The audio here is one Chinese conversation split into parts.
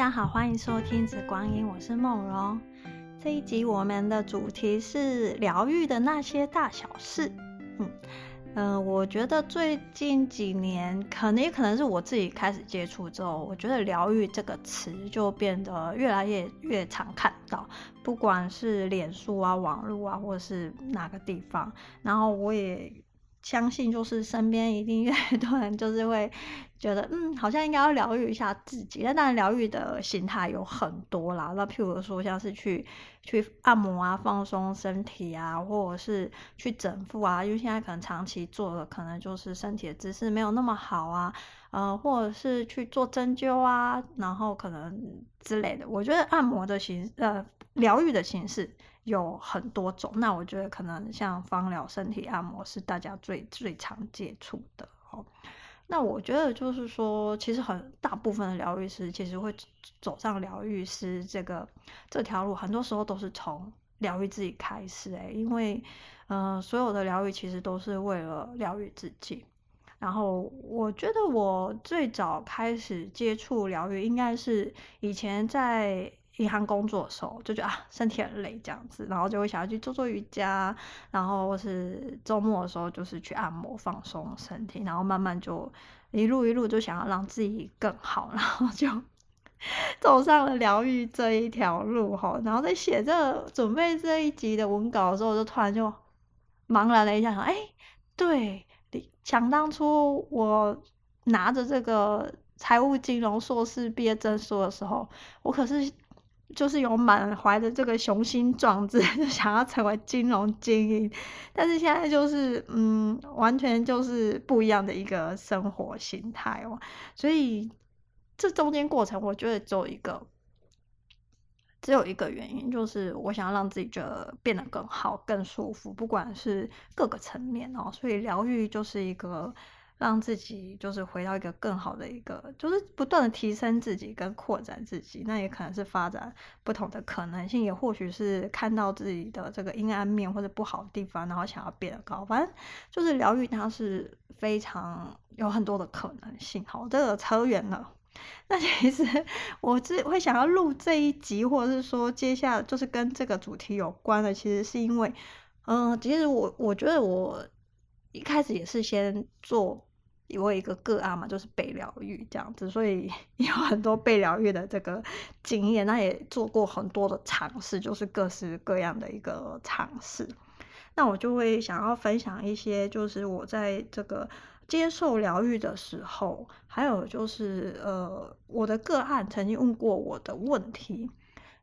大家好，欢迎收听《紫光音》，我是梦荣。这一集我们的主题是疗愈的那些大小事。嗯嗯、我觉得最近几年，可能也可能是我自己开始接触之后，我觉得“疗愈”这个词就变得越来越越常看到，不管是脸书啊、网络啊，或者是哪个地方。然后我也相信，就是身边一定越来越多人就是会。觉得嗯，好像应该要疗愈一下自己。那当然，疗愈的心态有很多啦。那譬如说，像是去去按摩啊，放松身体啊，或者是去整腹啊。因为现在可能长期做的，可能就是身体的姿势没有那么好啊。呃，或者是去做针灸啊，然后可能之类的。我觉得按摩的形呃，疗愈的形式有很多种。那我觉得可能像芳疗、身体按摩是大家最最常接触的哦。那我觉得就是说，其实很大部分的疗愈师其实会走上疗愈师这个这条路，很多时候都是从疗愈自己开始诶，因为呃，所有的疗愈其实都是为了疗愈自己。然后我觉得我最早开始接触疗愈，应该是以前在。银行工作的时候就觉得啊，身体很累这样子，然后就会想要去做做瑜伽，然后或是周末的时候就是去按摩放松身体，然后慢慢就一路一路就想要让自己更好，然后就 走上了疗愈这一条路哈。然后在写这准备这一集的文稿的时候，我就突然就茫然了一下，说哎，对，想当初我拿着这个财务金融硕士毕业证书的时候，我可是。就是有满怀着这个雄心壮志，就 想要成为金融精英，但是现在就是嗯，完全就是不一样的一个生活形态哦。所以这中间过程，我觉得只有一个，只有一个原因，就是我想要让自己觉得变得更好、更舒服，不管是各个层面哦。所以疗愈就是一个。让自己就是回到一个更好的一个，就是不断的提升自己跟扩展自己，那也可能是发展不同的可能性，也或许是看到自己的这个阴暗面或者不好的地方，然后想要变得高。反正就是疗愈，它是非常有很多的可能性。好，这个扯远了。那其实我自会想要录这一集，或者是说接下来就是跟这个主题有关的，其实是因为，嗯、其实我我觉得我一开始也是先做。我一个个案嘛，就是被疗愈这样子，所以 有很多被疗愈的这个经验，那也做过很多的尝试，就是各式各样的一个尝试。那我就会想要分享一些，就是我在这个接受疗愈的时候，还有就是呃，我的个案曾经问过我的问题，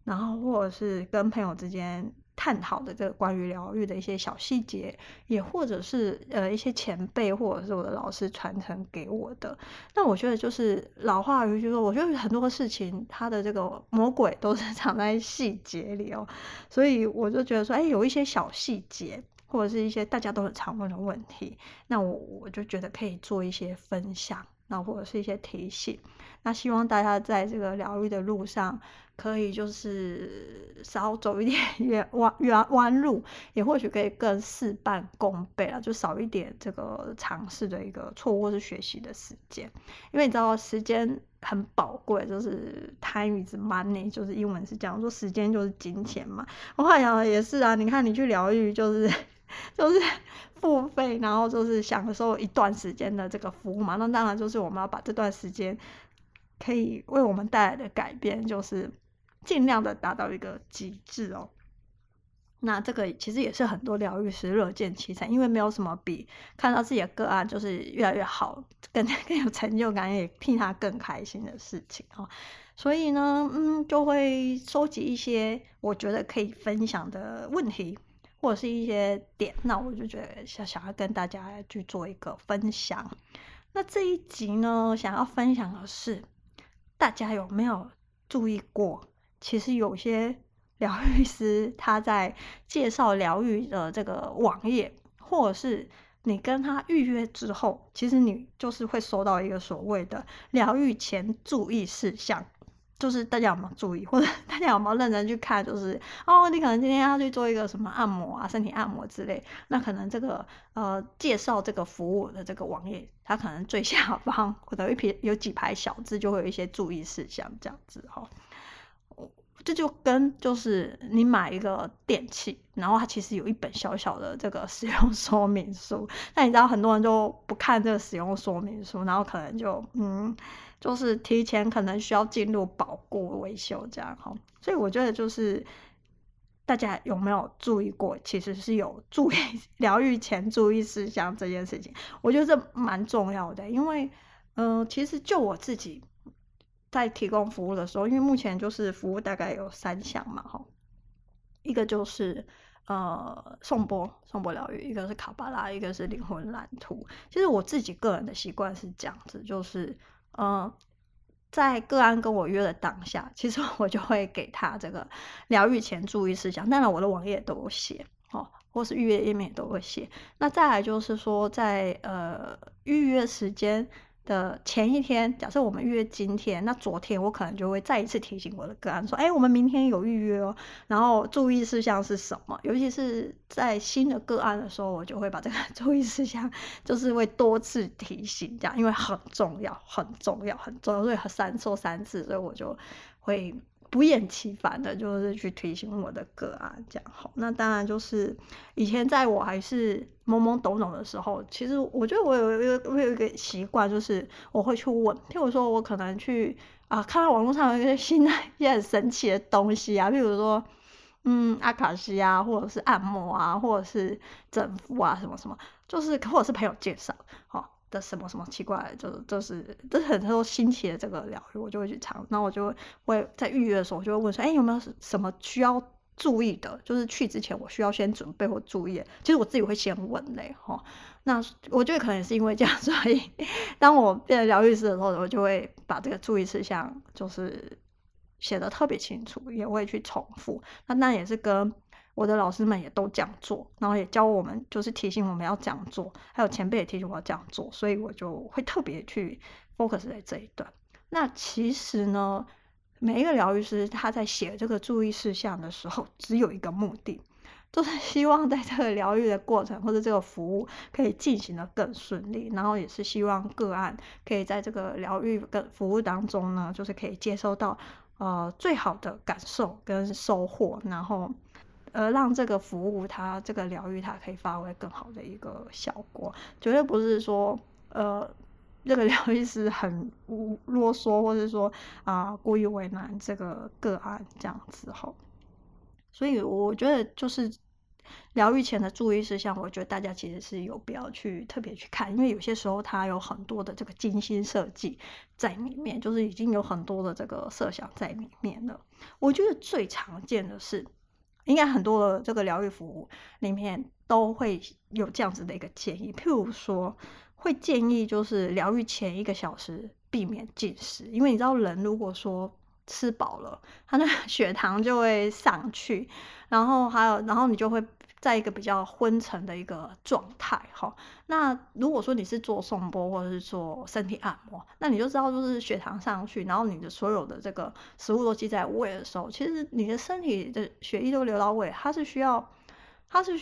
然后或者是跟朋友之间。探讨的这个关于疗愈的一些小细节，也或者是呃一些前辈或者是我的老师传承给我的。那我觉得就是老话有句说，我觉得很多事情它的这个魔鬼都是 藏在细节里哦。所以我就觉得说，哎，有一些小细节或者是一些大家都很常问的问题，那我我就觉得可以做一些分享，那或者是一些提醒。那希望大家在这个疗愈的路上。可以就是少走一点 弯弯弯路，也或许可以更事半功倍了，就少一点这个尝试的一个错误或是学习的时间，因为你知道时间很宝贵，就是 time is money，就是英文是这样说，时间就是金钱嘛。我后来想也是啊，你看你去疗愈就是 就是付费，然后就是享受一段时间的这个服务嘛，那当然就是我们要把这段时间可以为我们带来的改变，就是。尽量的达到一个极致哦，那这个其实也是很多疗愈师乐见其成，因为没有什么比看到自己的个案就是越来越好，更 更有成就感，也替他更开心的事情哦。所以呢，嗯，就会收集一些我觉得可以分享的问题，或者是一些点，那我就觉得想想要跟大家去做一个分享。那这一集呢，想要分享的是，大家有没有注意过？其实有些疗愈师他在介绍疗愈的这个网页，或者是你跟他预约之后，其实你就是会收到一个所谓的疗愈前注意事项。就是大家有没有注意，或者 大家有没有认真去看？就是哦，你可能今天要去做一个什么按摩啊，身体按摩之类，那可能这个呃介绍这个服务的这个网页，它可能最下方或者一撇有几排小字，就会有一些注意事项这样子哈。这就跟就是你买一个电器，然后它其实有一本小小的这个使用说明书，那你知道很多人就不看这个使用说明书，然后可能就嗯。就是提前可能需要进入保固维修这样哈，所以我觉得就是大家有没有注意过，其实是有注意 疗愈前注意事项这件事情，我觉得这蛮重要的，因为嗯、其实就我自己在提供服务的时候，因为目前就是服务大概有三项嘛哈，一个就是呃颂钵颂钵疗愈，一个是卡巴拉，一个是灵魂蓝图。其实我自己个人的习惯是这样子，就是。嗯，在个案跟我约的当下，其实 我就会给他这个疗愈前注意事项。当然，我的网页都有写哦，或是预约页面都会写。那再来就是说，在呃预约时间。的前一天，假设我们预约今天，那昨天我可能就会再一次提醒我的个案说，哎，我们明天有预约哦，然后注意事项是什么？尤其是在新的个案的时候，我就会把这个 注意事项，就是会多次提醒这样，因为很重要，很重要，很重要，所以三说三次，所以我就会。不厌其烦的，就是去提醒我的个案，这样好。那当然就是以前在我还是懵懵懂懂的时候，其实我觉得我有一个我有一个习惯，就是我会去问。譬如说，我可能去啊，看到网络上有一些新的 一些很神奇的东西啊，譬如说，嗯，阿卡西啊，或者是按摩啊，或者是整复啊，什么什么，就是或者是朋友介绍，好。的什么什么奇怪，就就是就是很多新奇的这个疗愈，我就会去尝。然后我就会在预约的时候，我就会问说，哎，有没有什么需要注意的？就是去之前我需要先准备或注意。其实我自己会先问嘞，哈。那我觉得可能也是因为这样，所以当我变成疗愈师的时候，我就会把这个注意事项就是写的特别清楚，也会去重复。那那也是跟。我的老师们也都这样做，然后也教我们，就是提醒我们要这样做，还有前辈也提醒我要这样做，所以我就会特别去 focus 在这一段。那其实呢，每一个疗愈师他在写这个注意事项的时候，只有一个目的，就是希望在这个疗愈的过程或者这个服务可以进行得更顺利，然后也是希望个案可以在这个疗愈跟服务当中呢，就是可以接收到呃最好的感受跟收获，然后。而让这个服务它这个疗愈它可以发挥更好的一个效果，绝对不是说呃这个疗愈师很啰嗦，或者说啊、故意为难这个个案这样子吼。所以我觉得就是疗愈前的注意事项，我觉得大家其实是有必要去特别去看，因为有些时候它有很多的这个精心设计在里面，就是已经有很多的这个设想在里面了。我觉得最常见的是。应该很多的这个疗愈服务里面都会有这样子的一个建议，譬如说会建议就是疗愈前一个小时避免进食，因为你知道人如果说吃饱了，他那 血糖就会上去，然后还有然后你就会。在一个比较昏沉的一个状态，哈，那如果说你是做颂钵或者是做身体按摩，那你就知道，就是血糖上去，然后你的所有的这个食物都积在胃的时候，其实你的身体的血液都流到胃，它是需要，它是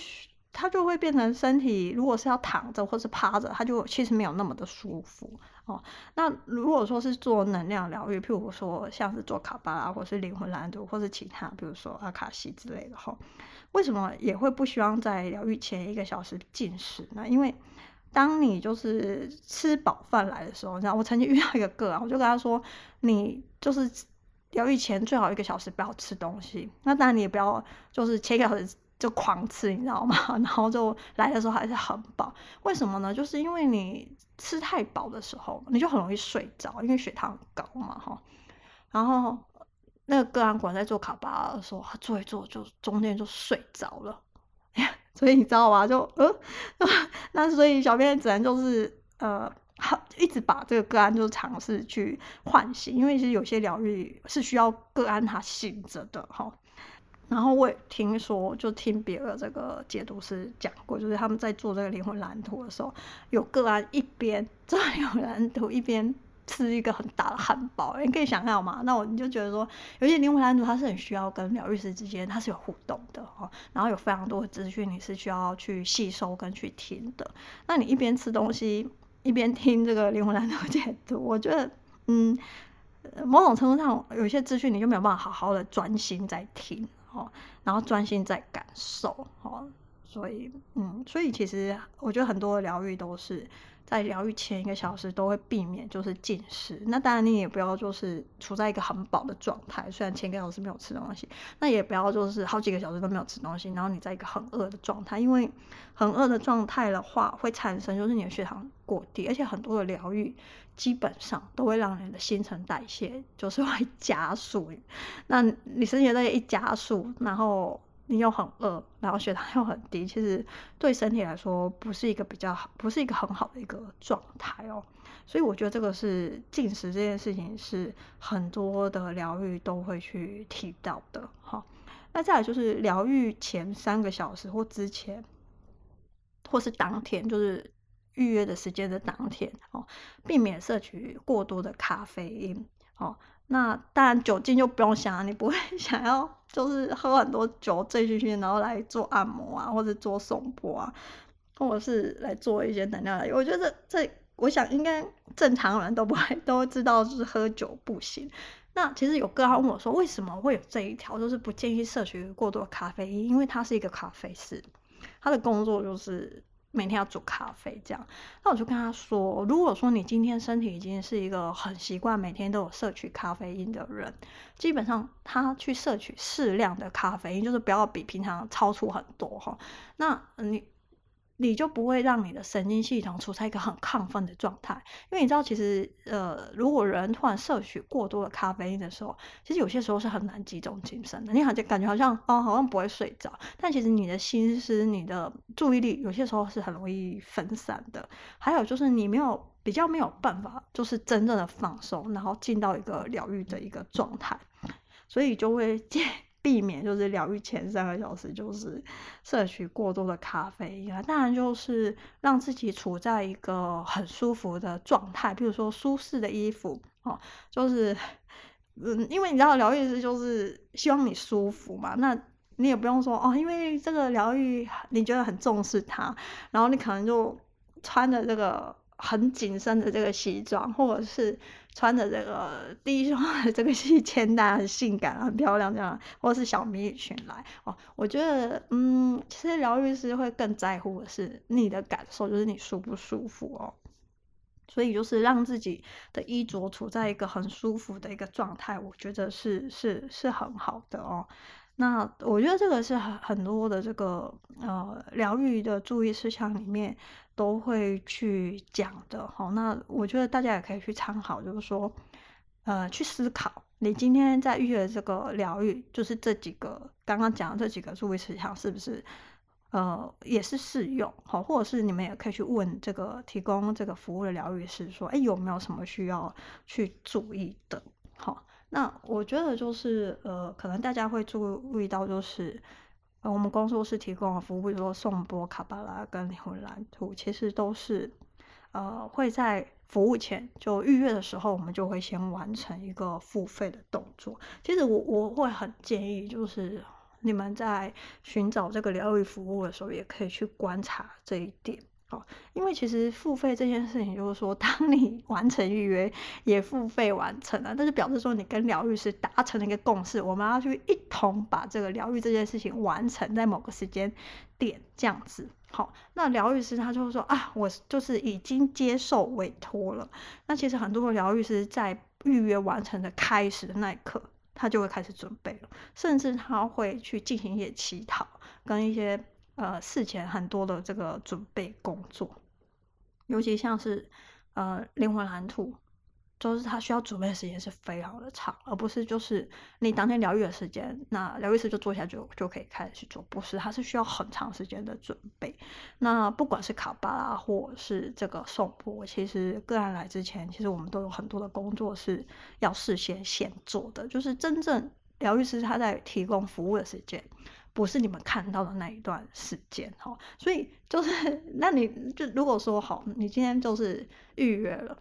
它就会变成身体，如果是要躺着或是趴着，它就其实没有那么的舒服哦。那如果说是做能量疗愈，譬如说像是做卡巴拉或是灵魂蓝图或是其他，比如说阿卡西之类的哈。为什么也会不希望在疗愈前一个小时进食呢？因为当你就是吃饱饭来的时候，你知道我曾经遇到一个个案，我就跟他说，你就是疗愈前最好一个小时不要吃东西。那当然你也不要就是前一个小时就狂吃，你知道吗？然后就来的时候还是很饱。为什么呢？就是因为你吃太饱的时候，你就很容易睡着，因为血糖高嘛，哈。然后。那个个案管在做卡巴的时候，他做一做就中间就睡着了，所以你知道吗？就呃，那所以小编只能就是呃，一直把这个个案就尝试去唤醒，因为其实有些疗愈是需要个案他醒着的哈。然后我也听说，就听别的这个解读师讲过，就是他们在做这个灵魂蓝图的时候，有个案一边做灵魂蓝图一边吃一个很大的汉堡，你可以想象嘛？那我你就觉得说，有些灵魂蓝图它是很需要跟疗愈师之间它是有互动的哦，然后有非常多的资讯你是需要去吸收跟去听的。那你一边吃东西一边听这个灵魂蓝图解读，我觉得嗯，某种程度上有些资讯你就没有办法好好的专心在听哦，然后专心在感受哦，所以嗯，所以其实我觉得很多疗愈都是。在疗愈前一个小时都会避免就是进食，那当然你也不要就是处在一个很饱的状态，虽然前一个小时没有吃东西，那也不要就是好几个小时都没有吃东西，然后你在一个很饿的状态，因为很饿的状态的话会产生就是你的血糖过低，而且很多的疗愈基本上都会让你的新陈代谢就是会 加速，那你身体代谢一加速，然后。你又很饿，然后血糖又很低，其实对身体来说不是一个比较好，不是一个很好的一个状态哦。所以我觉得这个是进食这件事情是很多的疗愈都会去提到的。好，那再来就是疗愈前三个小时或之前，或是当天，就是预约的时间的当天哦，避免摄取过多的咖啡因哦。那当然酒精就不用想了，你不会 想要就是喝很多酒醉醺醺，然后来做按摩啊，或者做颂钵啊，或者是来做一些能量。我觉得这，我想应该正常人都不会 都知道，就是喝酒不行。那其实有个人问我说，为什么会有这一条，就是不建议摄取过多咖啡因？因为他是一个咖啡师，他的工作就是。每天要煮咖啡，这样，那我就跟他说，如果说你今天身体已经是一个很习惯每天都有摄取咖啡因的人，基本上他去摄取适量的咖啡因，就是不要比平常超出很多哈，那你。你就不会让你的神经系统处在一个很亢奋的状态，因为你知道，其实呃，如果人突然摄取过多的咖啡因的时候，其实有些时候是很难集中精神的。你好像感觉好像哦，好像不会睡着，但其实你的心思、你的注意力有些时候是很容易分散的。还有就是你没有比较没有办法，就是真正的放松，然后进到一个疗愈的一个状态，所以就会见。避免就是疗愈前三个小时就是摄取过多的咖啡因啊，当然就是让自己处在一个很舒服的状态，比如说舒适的衣服哦，就是嗯，因为你知道疗愈师就是希望你舒服嘛，那你也不用说哦，因为这个疗愈你觉得很重视它，然后你可能就穿着这个。很紧身的这个西装，或者是穿着这个低胸的这个细肩带，很性感、很漂亮这样，或是小迷你裙来哦。我觉得，嗯，其实疗愈师会更在乎的是你的感受，就是你舒不舒服哦。所以就是让自己的衣着处在一个很舒服的一个状态，我觉得是是是很好的哦。那我觉得这个是很很多的这个呃疗愈的注意事项里面都会去讲的哈。那我觉得大家也可以去参考，就是说呃去思考，你今天在预约这个疗愈，就是这几个刚刚讲的这几个注意事项是不是呃也是适用好，或者是你们也可以去问这个提供这个服务的疗愈师说，哎有没有什么需要去注意的？好。那我觉得就是呃，可能大家会注意到，就是，我们工作室提供的服务，比如说颂钵、卡巴拉跟灵魂蓝图，其实都是呃会在服务前就预约的时候，我们就会先完成一个付费的动作。其实我我会很建议，就是你们在寻找这个疗愈服务的时候，也可以去观察这一点。哦，因为其实付费这件事情，就是说，当你 完成预约，也付费完成了，但是表示说你跟疗愈师达成了一个共识，我们要去一同把这个疗愈这件事情完成在某个时间点这样子。好，那疗愈师他就会说啊，我就是已经接受委托了。那其实很多疗愈师在预约完成的开始的那一刻，他就会开始准备了，甚至他会去进行一些乞讨跟一些。呃，事前很多的这个准备工作，尤其像是呃灵魂蓝图，就是他需要准备的时间是非常的长，而不是就是你当天疗愈的时间，那疗愈师就坐下就就可以开始去做，不是，他是需要很长时间的准备。那不管是卡巴拉或是这个颂钵，其实个案来之前，其实我们都有很多的工作是要事先先做的，就是真正疗愈师他在提供服务的时间。不是你们看到的那一段时间哈，所以就是，那你就如果说好，你今天就是预约了，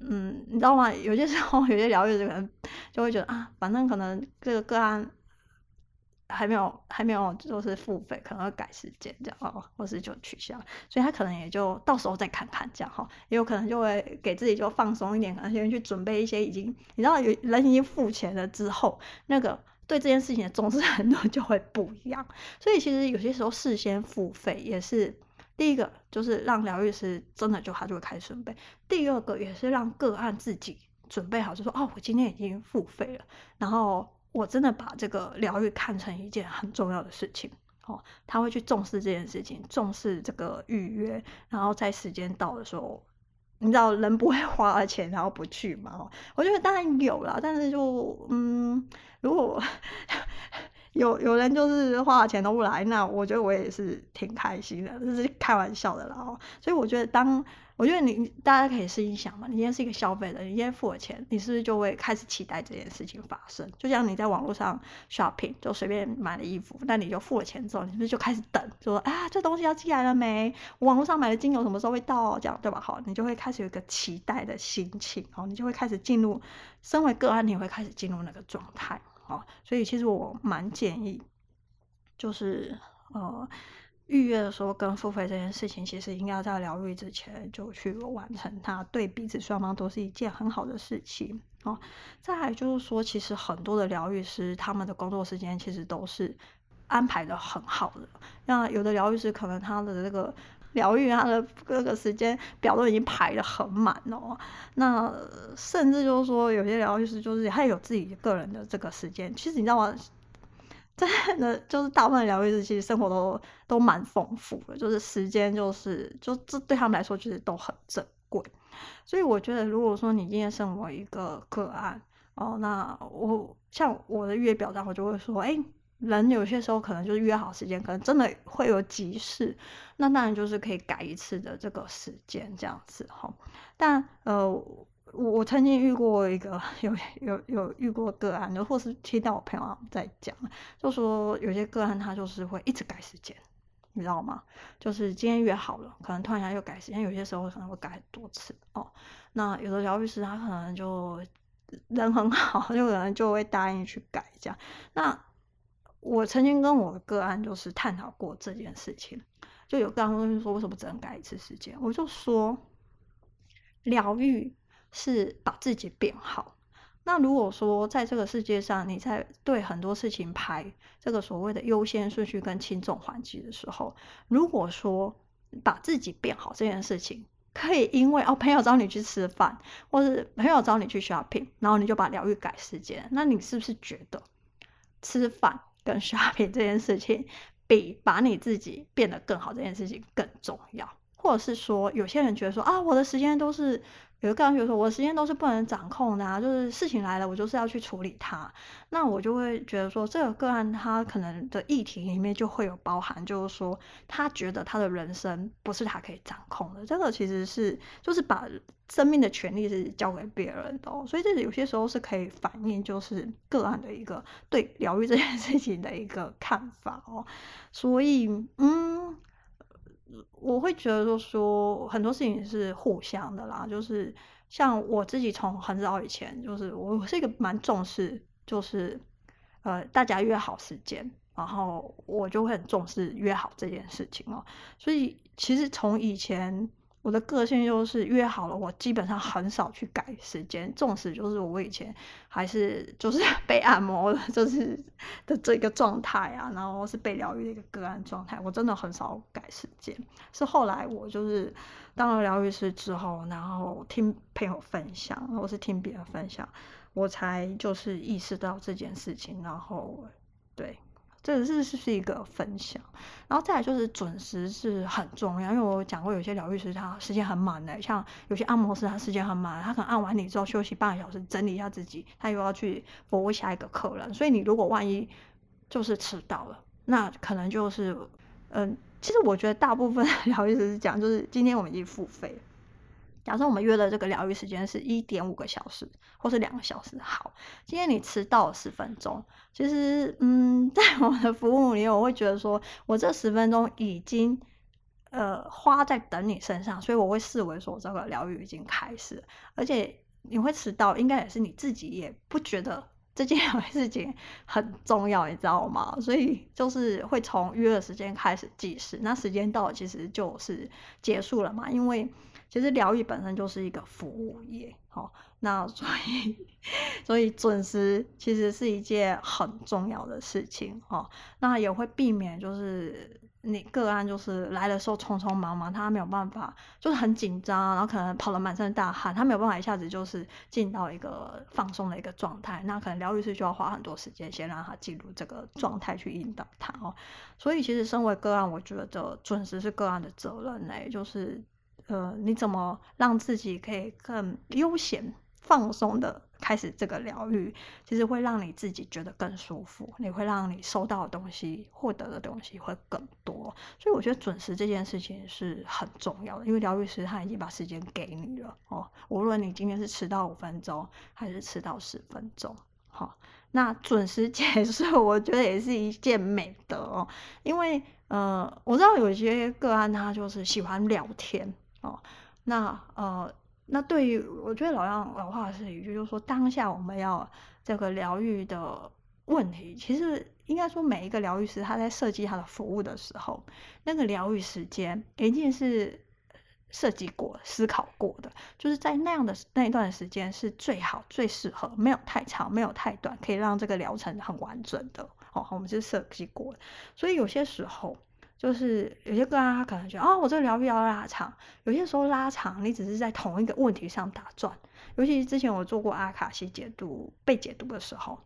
嗯，你知道吗？有些时候有些疗愈的人就会觉得啊，反正可能这个个案还没有还没有就是付费，可能会改时间这样哦，或是就取消，所以他可能也就到时候再看看这样哈，也有可能就会给自己就放松一点，可能先去准备一些已经你知道有人已经付钱了之后，那个对这件事情的重视程度就会不一样，所以其实有些时候事先付费也是。第一个就是让疗愈师真的就他就会开始准备，第二个也是让个案自己准备好，就说哦，我今天已经付费了，然后我真的把这个疗愈看成一件很重要的事情哦，他会去重视这件事情，重视这个预约，然后在时间到的时候，你知道人不会 花了钱然后不去嘛？我觉得当然有啦，但是就嗯，如果。有有人就是花了钱都不来，那我觉得我也是挺开心的，这是开玩笑的啦哦。所以我觉得当我觉得你大家可以试一想嘛，你今天是一个消费者，你今天付了钱，你是不是就会开始期待这件事情发生？就像你在网络上 shopping 就随便买了衣服，那你就付了钱之后，你是不是就开始等，就说啊这东西要寄来了没？网络上买的精油什么时候会到？这样对吧？好，你就会开始有一个期待的心情，哦，你就会开始进入，身为个案，你会开始进入那个状态。哦，所以其实我蛮建议，就是呃预约的时候跟付费这件事情，其实应该在疗愈之前就去完成它，对彼此双方都是一件很好的事情。哦，再来就是说，其实很多的疗愈师他们的工作时间其实都是安排的很好的，那有的疗愈师可能他的这个。疗愈他的各个时间表都已经排得很满哦，那甚至就是说，有些疗愈师就是他有自己个人的这个时间。其实你知道吗？真的就是大部分疗愈师其实生活都都蛮丰富的，就是时间就是就这对他们来说其实都很珍贵。所以我觉得，如果说你今天身为一个个案哦，那我像我的月表上，我就会说，哎。人有些时候可能就是约好时间，可能真的会有急事，那当然就是可以改一次的这个时间这样子哈。但呃，我我曾经遇过一个有有有遇过个案，或是听到我朋友在讲，就说有些个案他就是会一直改时间，你知道吗？就是今天约好了，可能突然间又改时间，有些时候可能会改很多次哦。那有的疗愈师他可能就人很好，就可能就会答应去改这样。那我曾经跟我的个案就是探讨过这件事情，就有个案问说，为什么只能改一次时间？我就说，疗愈是把自己变好。那如果说在这个世界上，你在对很多事情排这个所谓的优先顺序跟轻重缓急的时候，如果说把自己变好这件事情，可以因为哦朋友找你去吃饭，或是朋友找你去 shopping，然后你就把疗愈改时间，那你是不是觉得吃饭？跟 shopping 这件事情，比把你自己变得更好这件事情更重要，或者是说，有些人觉得说啊，我的时间都是。有的个案觉得说，我的时间都是不能掌控的啊，就是事情来了，我就是要去处理它。那我就会觉得说，这个个案他可能的议题里面就会有包含，就是说他觉得他的人生不是他可以掌控的。这个其实是就是把生命的权利是交给别人的哦，所以这有些时候是可以反映就是个案的一个对疗愈这件事情的一个看法哦。所以嗯。我会觉得，说很多事情是互相的啦。就是像我自己从很早以前，就是我是一个蛮重视，就是呃大家约好时间，然后我就会很重视约好这件事情哦。所以其实从以前。我的个性就是约好了，我基本上很少去改时间。纵使就是我以前还是就是 被按摩的，就是的这个状态啊，然后是被疗愈的一个个案状态，我真的很少改时间。是后来我就是当了疗愈师之后，然后听朋友分享，或是听别人分享，我才就是意识到这件事情，然后对。这个是是一个分享，然后再来就是准时是很重要，因为我讲过有些疗愈师他时间很满的，像有些按摩师他时间很满，他可能按完你之后休息半个小时，整理一下自己，他又要去服务下一个客人，所以你如果万一就是迟到了，那可能就是嗯，其实我觉得大部分 疗愈师是讲，就是今天我们已经付费。假设我们约的这个疗愈时间是一点五个小时，或是两个小时，好，今天你迟到了十分钟，其实，嗯，在我的服务里，我会觉得说，我这十分钟已经，呃花在等你身上，所以我会视为说这个疗愈已经开始，而且你会迟到，应该也是你自己也不觉得这件 事情很重要，你知道吗？所以就是会从约的时间开始计时，那时间到其实就是结束了嘛，因为。其实疗愈本身就是一个服务业，好，那所以所以准时其实是一件很重要的事情，哦，那也会避免就是你个案就是来的时候匆匆忙忙，他没有办法，就是很紧张，然后可能跑了满身大汗，他没有办法一下子就是进到一个放松的一个状态，那可能疗愈师就要花很多时间先让他进入这个状态去引导他哦，所以其实身为个案，我觉得准时是个案的责任呢，就是。呃，你怎么让自己可以更悠闲、放松的开始这个疗愈？其实会让你自己觉得更舒服，你会让你收到的东西、获得的东西会更多。所以我觉得准时这件事情是很重要的，因为疗愈师他已经把时间给你了哦。无论你今天是迟到五分钟，还是迟到十分钟，好、那准时结束，我觉得也是一件美德哦。因为呃，我知道有些个案他就是喜欢聊天。哦，那呃，那对于我觉得老样老话是一句，就是说当下我们要这个疗愈的问题，其实应该说每一个疗愈师他在设计他的服务的时候，那个疗愈时间一定是设计过、思考过的，就是在那样的那一段时间是最好、最适合，没有太长、没有太短，可以让这个疗程很完整的。哦，我们是设计过的，所以有些时候。就是有些个案，他可能觉得，哦，我这个疗愈要拉长。有些时候拉长，你只是在同一个问题上打转。尤其之前我做过阿卡西解读被解读的时候，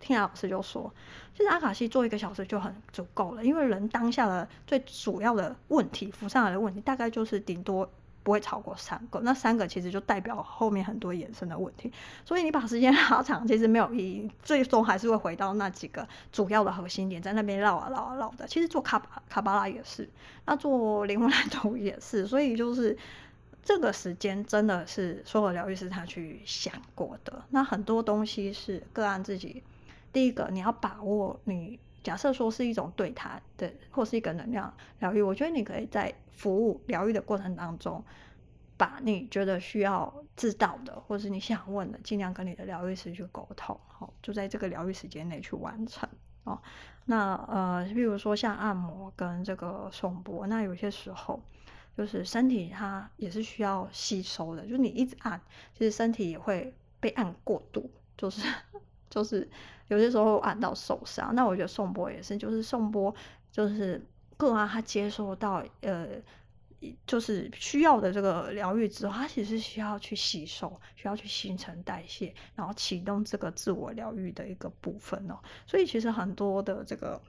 听老师就说，其实阿卡西做一个小时就很足够了，因为人当下的最主要的问题浮上来的问题，大概就是顶多。不会超过三个，那三个其实就代表后面很多衍生的问题，所以你把时间 拉长，其实没有意义，最终还是会回到那几个主要的核心点，在那边绕啊绕啊绕的。其实做卡巴卡巴拉也是，那做灵魂蓝图也是，所以就是这个时间真的是所有疗愈师他去想过的。那很多东西是个案自己，第一个你要把握你。假设说是一种对他的，或是一个能量疗愈，我觉得你可以在服务疗愈的过程当中，把你觉得需要知道的，或是你想问的，尽量跟你的疗愈师去沟通，哦，就在这个疗愈时间内去完成哦。那呃，比如说像按摩跟这个颂钵，那有些时候就是身体它也是需要吸收的，就是你一直按，其实身体也会被按过度，就是。就是有些时候按到受伤，那我觉得颂钵也是，就是颂钵就是个案他接受到呃，就是需要的这个疗愈之后，他其实需要去吸收，需要去新陈代谢，然后启动这个自我疗愈的一个部分哦。所以其实很多的这个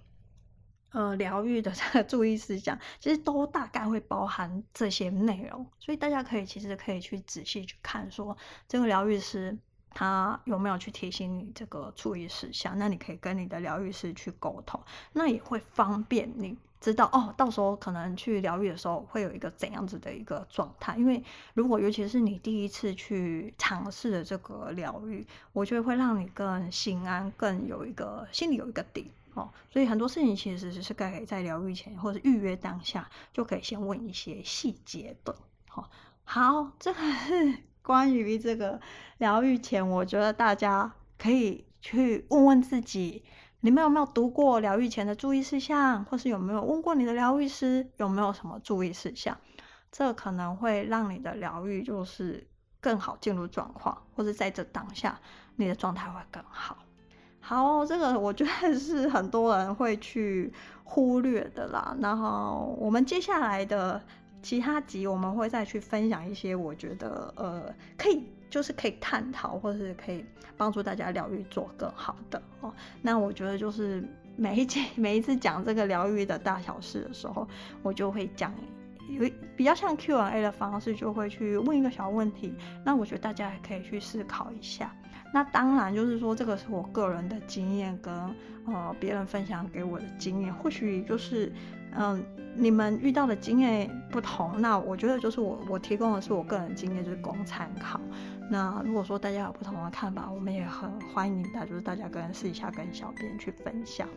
呃疗愈的这个注意事项，其实都大概会包含这些内容，所以大家可以其实可以去仔细去看说这个疗愈师。他有没有去提醒你这个注意事项？那你可以跟你的疗愈师去沟通，那也会方便你知道哦。到时候可能去疗愈的时候会有一个怎样子的一个状态？因为如果尤其是你第一次去尝试的这个疗愈，我觉得会让你更心安，更有一个心里有一个底哦。所以很多事情其实是可以在疗愈前或者预约当下就可以先问一些细节的。好，好，这个是。关于这个疗愈前，我觉得大家可以去问问自己，你们有没有读过疗愈前的注意事项，或是有没有问过你的疗愈师有没有什么注意事项？这可能会让你的疗愈就是更好进入状况，或者在这当下你的状态会更好。好，这个我觉得是很多人会去忽略的啦。然后我们接下来的。其他集我们会再去分享一些，我觉得呃可以就是可以探讨，或者是可以帮助大家疗愈做更好的哦。那我觉得就是每一集 每一次讲这个疗愈的大小事的时候，我就会讲有比较像 Q&A 的方式，就会去问一个小问题。那我觉得大家也可以去思考一下。那当然就是说，这个是我个人的经验跟呃别人分享给我的经验，或许就是。嗯，你们遇到的经验不同，那我觉得就是我我提供的是我个人经验，就是供参考。那如果说大家有不同的看法，我们也很欢迎大家，就是大家跟私底下跟小编去分享。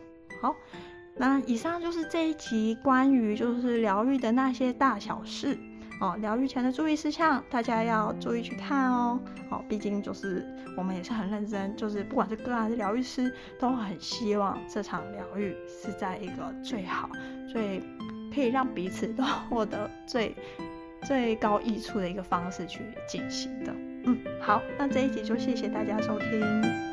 好，那以上就是这一集关于就是疗愈的那些大小事哦，疗愈前的注意事项，大家要注意去看哦。哦，毕竟就是我们也是很认真，就是不管是个案还是疗愈师，都很希望这场疗愈是在一个最好、最可以让彼此都 获得最最高益处的一个方式去进行的。嗯，好，那这一集就谢谢大家收听。